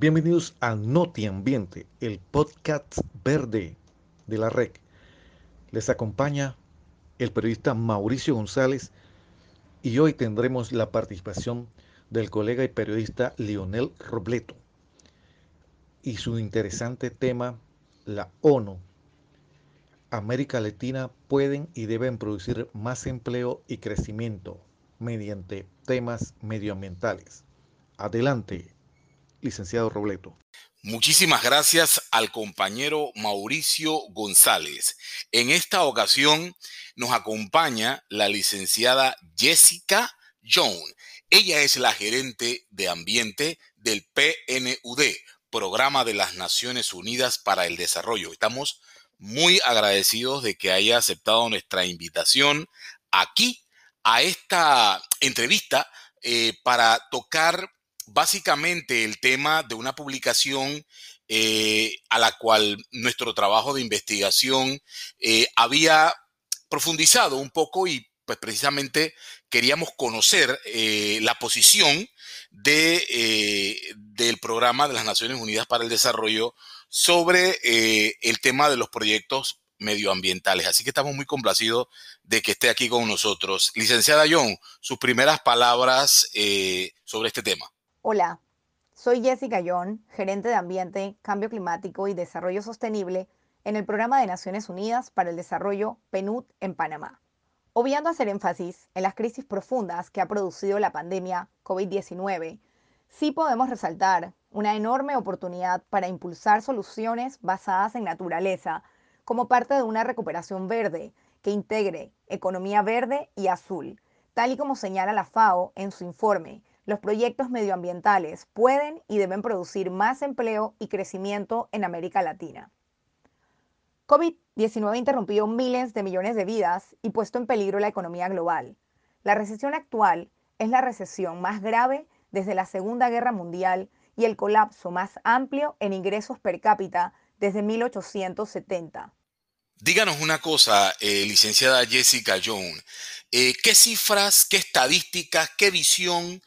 Bienvenidos a Noti Ambiente, el podcast verde de la REC. Les acompaña el periodista Mauricio González y hoy tendremos la participación del colega y periodista Lionel Robleto y su interesante tema, la ONU. América Latina pueden y deben producir más empleo y crecimiento mediante temas medioambientales. Adelante, licenciado Robleto. Muchísimas gracias al compañero Mauricio González. En esta ocasión nos acompaña la licenciada Jessica Young. Ella es la gerente de ambiente del PNUD, Programa de las Naciones Unidas para el Desarrollo. Estamos muy agradecidos de que haya aceptado nuestra invitación aquí a esta entrevista eh, para tocar básicamente el tema de una publicación eh, a la cual nuestro trabajo de investigación eh, había profundizado un poco y pues precisamente queríamos conocer eh, la posición de, del programa de las Naciones Unidas para el Desarrollo sobre el tema de los proyectos medioambientales. Así que estamos muy complacidos de que esté aquí con nosotros. Licenciada John, sus primeras palabras sobre este tema. Hola, soy Jessica Young, gerente de Ambiente, Cambio Climático y Desarrollo Sostenible en el Programa de Naciones Unidas para el Desarrollo PNUD en Panamá. Obviando hacer énfasis en las crisis profundas que ha producido la pandemia COVID-19, sí podemos resaltar una enorme oportunidad para impulsar soluciones basadas en naturaleza como parte de una recuperación verde que integre economía verde y azul, tal y como señala la FAO en su informe los proyectos medioambientales pueden y deben producir más empleo y crecimiento en América Latina. COVID-19 ha interrumpido miles de millones de vidas y puesto en peligro la economía global. La recesión actual es la recesión más grave desde la Segunda Guerra Mundial y el colapso más amplio en ingresos per cápita desde 1870. Díganos una cosa, eh, licenciada Jessica Jones. Eh, ¿Qué cifras, qué estadísticas, qué visión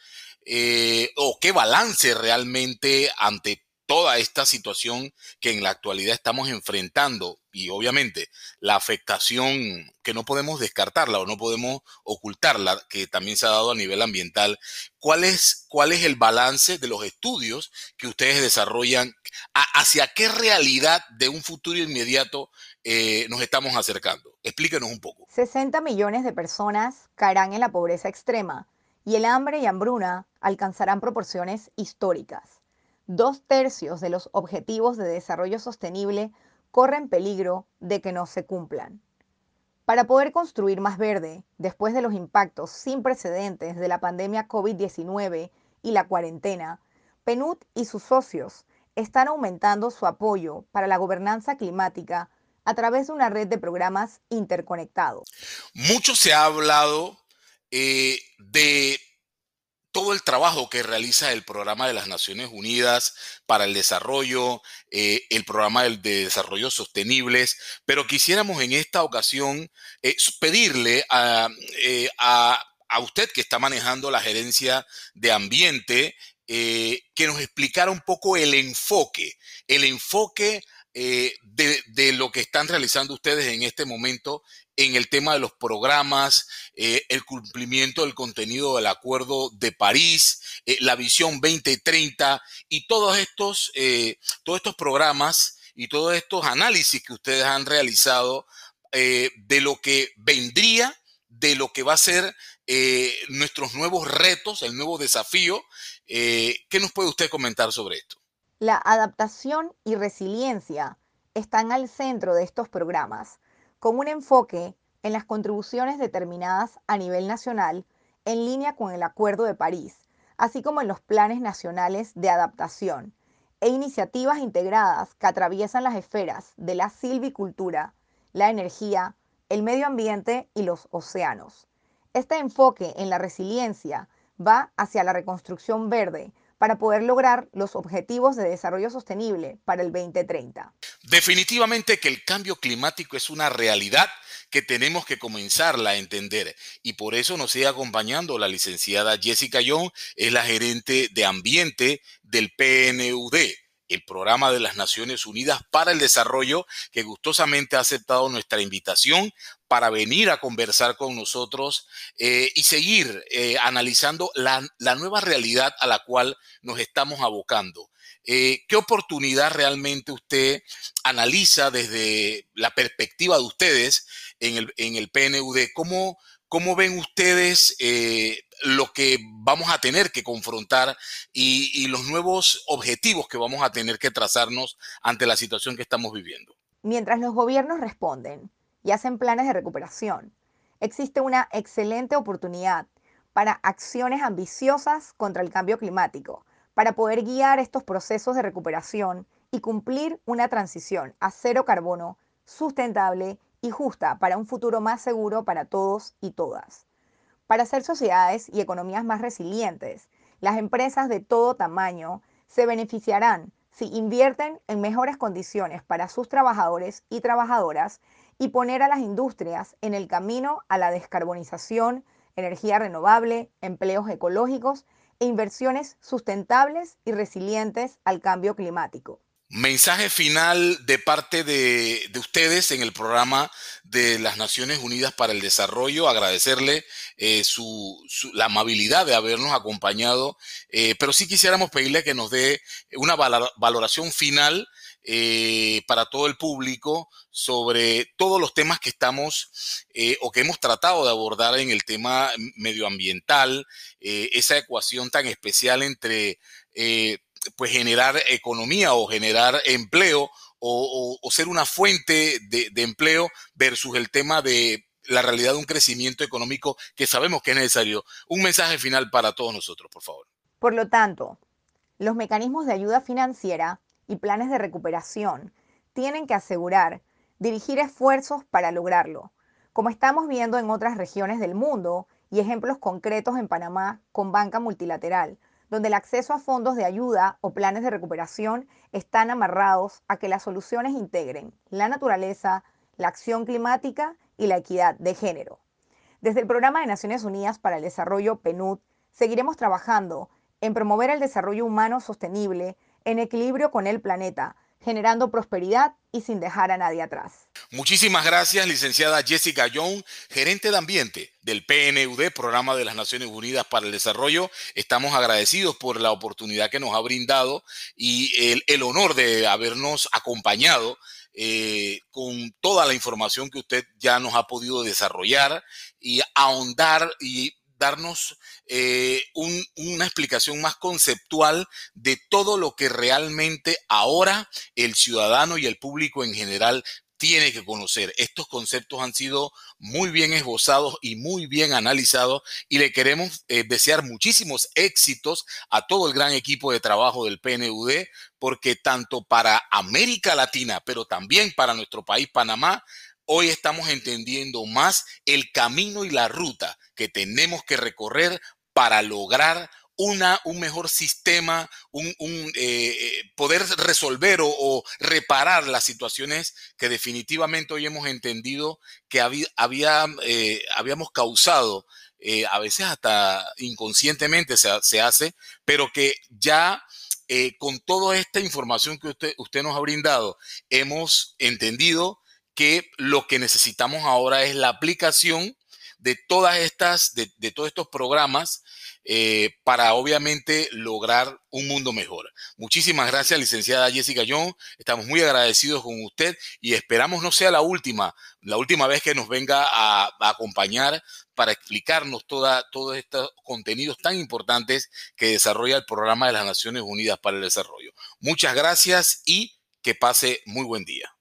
eh, o qué balance realmente ante toda esta situación que en la actualidad estamos enfrentando y obviamente la afectación que no podemos descartarla o no podemos ocultarla, que también se ha dado a nivel ambiental. ¿Cuál es, cuál es el balance de los estudios que ustedes desarrollan? ¿Hacia qué realidad de un futuro inmediato eh, nos estamos acercando? Explíquenos un poco. 60 millones de personas caerán en la pobreza extrema y el hambre y hambruna alcanzarán proporciones históricas. Dos tercios de los objetivos de desarrollo sostenible corren peligro de que no se cumplan. Para poder construir más verde, después de los impactos sin precedentes de la pandemia COVID-19 y la cuarentena, PNUD y sus socios están aumentando su apoyo para la gobernanza climática a través de una red de programas interconectados. Mucho se ha hablado eh, de todo el trabajo que realiza el programa de las Naciones Unidas para el desarrollo, eh, el programa de, desarrollo sostenibles, pero quisiéramos en esta ocasión eh, pedirle a, a, usted que está manejando la gerencia de ambiente que nos explicara un poco el enfoque, el enfoque de, de, lo que están realizando ustedes en este momento en el tema de los programas, eh, el cumplimiento del contenido del Acuerdo de París, eh, la Visión 2030 y todos estos, eh, todos estos programas y todos estos análisis que ustedes han realizado de lo que vendría, de lo que va a ser nuestros nuevos retos, el nuevo desafío. ¿Qué nos puede usted comentar sobre esto? La adaptación y resiliencia están al centro de estos programas con un enfoque en las contribuciones determinadas a nivel nacional en línea con el Acuerdo de París, así como en los planes nacionales de adaptación e iniciativas integradas que atraviesan las esferas de la silvicultura, la energía, el medio ambiente y los océanos. Este enfoque en la resiliencia va hacia la reconstrucción verde para poder lograr los objetivos de desarrollo sostenible para el 2030. Definitivamente que el cambio climático es una realidad que tenemos que comenzarla a entender y por eso nos sigue acompañando la licenciada Jessica Young, es la gerente de ambiente del PNUD el programa de las Naciones Unidas para el Desarrollo, que gustosamente ha aceptado nuestra invitación para venir a conversar con nosotros eh, y seguir eh, analizando la, nueva realidad a la cual nos estamos abocando. Eh, ¿Qué oportunidad realmente usted analiza desde la perspectiva de ustedes en el, en el PNUD? ¿Cómo, ¿Cómo ven ustedes lo que vamos a tener que confrontar y, los nuevos objetivos que vamos a tener que trazarnos ante la situación que estamos viviendo? Mientras los gobiernos responden y hacen planes de recuperación, existe una excelente oportunidad para acciones ambiciosas contra el cambio climático, para poder guiar estos procesos de recuperación y cumplir una transición a cero carbono sustentable y justa para un futuro más seguro para todos y todas. Para ser sociedades y economías más resilientes, las empresas de todo tamaño se beneficiarán si invierten en mejores condiciones para sus trabajadores y trabajadoras y poner a las industrias en el camino a la descarbonización, energía renovable, empleos ecológicos e inversiones sustentables y resilientes al cambio climático. Mensaje final de parte de, ustedes en el programa de las Naciones Unidas para el Desarrollo, agradecerle eh, su, la amabilidad de habernos acompañado, eh, pero sí quisiéramos pedirle que nos dé una valoración final eh, para todo el público sobre todos los temas que estamos o que hemos tratado de abordar en el tema medioambiental, esa ecuación tan especial entre pues generar economía o generar empleo o, ser una fuente de, empleo versus el tema de la realidad de un crecimiento económico que sabemos que es necesario. Un mensaje final para todos nosotros, por favor. Por lo tanto, los mecanismos de ayuda financiera y planes de recuperación tienen que asegurar dirigir esfuerzos para lograrlo, como estamos viendo en otras regiones del mundo y ejemplos concretos en Panamá con banca multilateral, donde el acceso a fondos de ayuda o planes de recuperación están amarrados a que las soluciones integren la naturaleza, la acción climática y la equidad de género. Desde el Programa de Naciones Unidas para el Desarrollo PNUD, seguiremos trabajando en promover el desarrollo humano sostenible en equilibrio con el planeta, generando prosperidad y sin dejar a nadie atrás. Muchísimas gracias, licenciada Jessica Young, gerente de ambiente del PNUD, Programa de las Naciones Unidas para el Desarrollo. Estamos agradecidos por la oportunidad que nos ha brindado y el, honor de habernos acompañado eh, con toda la información que usted ya nos ha podido desarrollar y ahondar y darnos eh, una explicación más conceptual de todo lo que realmente ahora el ciudadano y el público en general tiene que conocer. Estos conceptos han sido muy bien esbozados y muy bien analizados y le queremos eh, desear muchísimos éxitos a todo el gran equipo de trabajo del PNUD porque tanto para América Latina, pero también para nuestro país, Panamá, hoy estamos entendiendo más el camino y la ruta que tenemos que recorrer para lograr una, un mejor sistema, un, eh, eh, poder resolver o, reparar las situaciones que definitivamente hoy hemos entendido que había, eh, habíamos causado, a veces hasta inconscientemente se, se hace, pero que ya con toda esta información que usted, usted nos ha brindado, hemos entendido que lo que necesitamos ahora es la aplicación de todas estas, de, todos estos programas eh, para obviamente lograr un mundo mejor. Muchísimas gracias, licenciada Jessica Young. Estamos muy agradecidos con usted y esperamos no sea la última, la última vez que nos venga a, acompañar para explicarnos toda, todos estos contenidos tan importantes que desarrolla el programa de las Naciones Unidas para el Desarrollo. Muchas gracias y que pase muy buen día.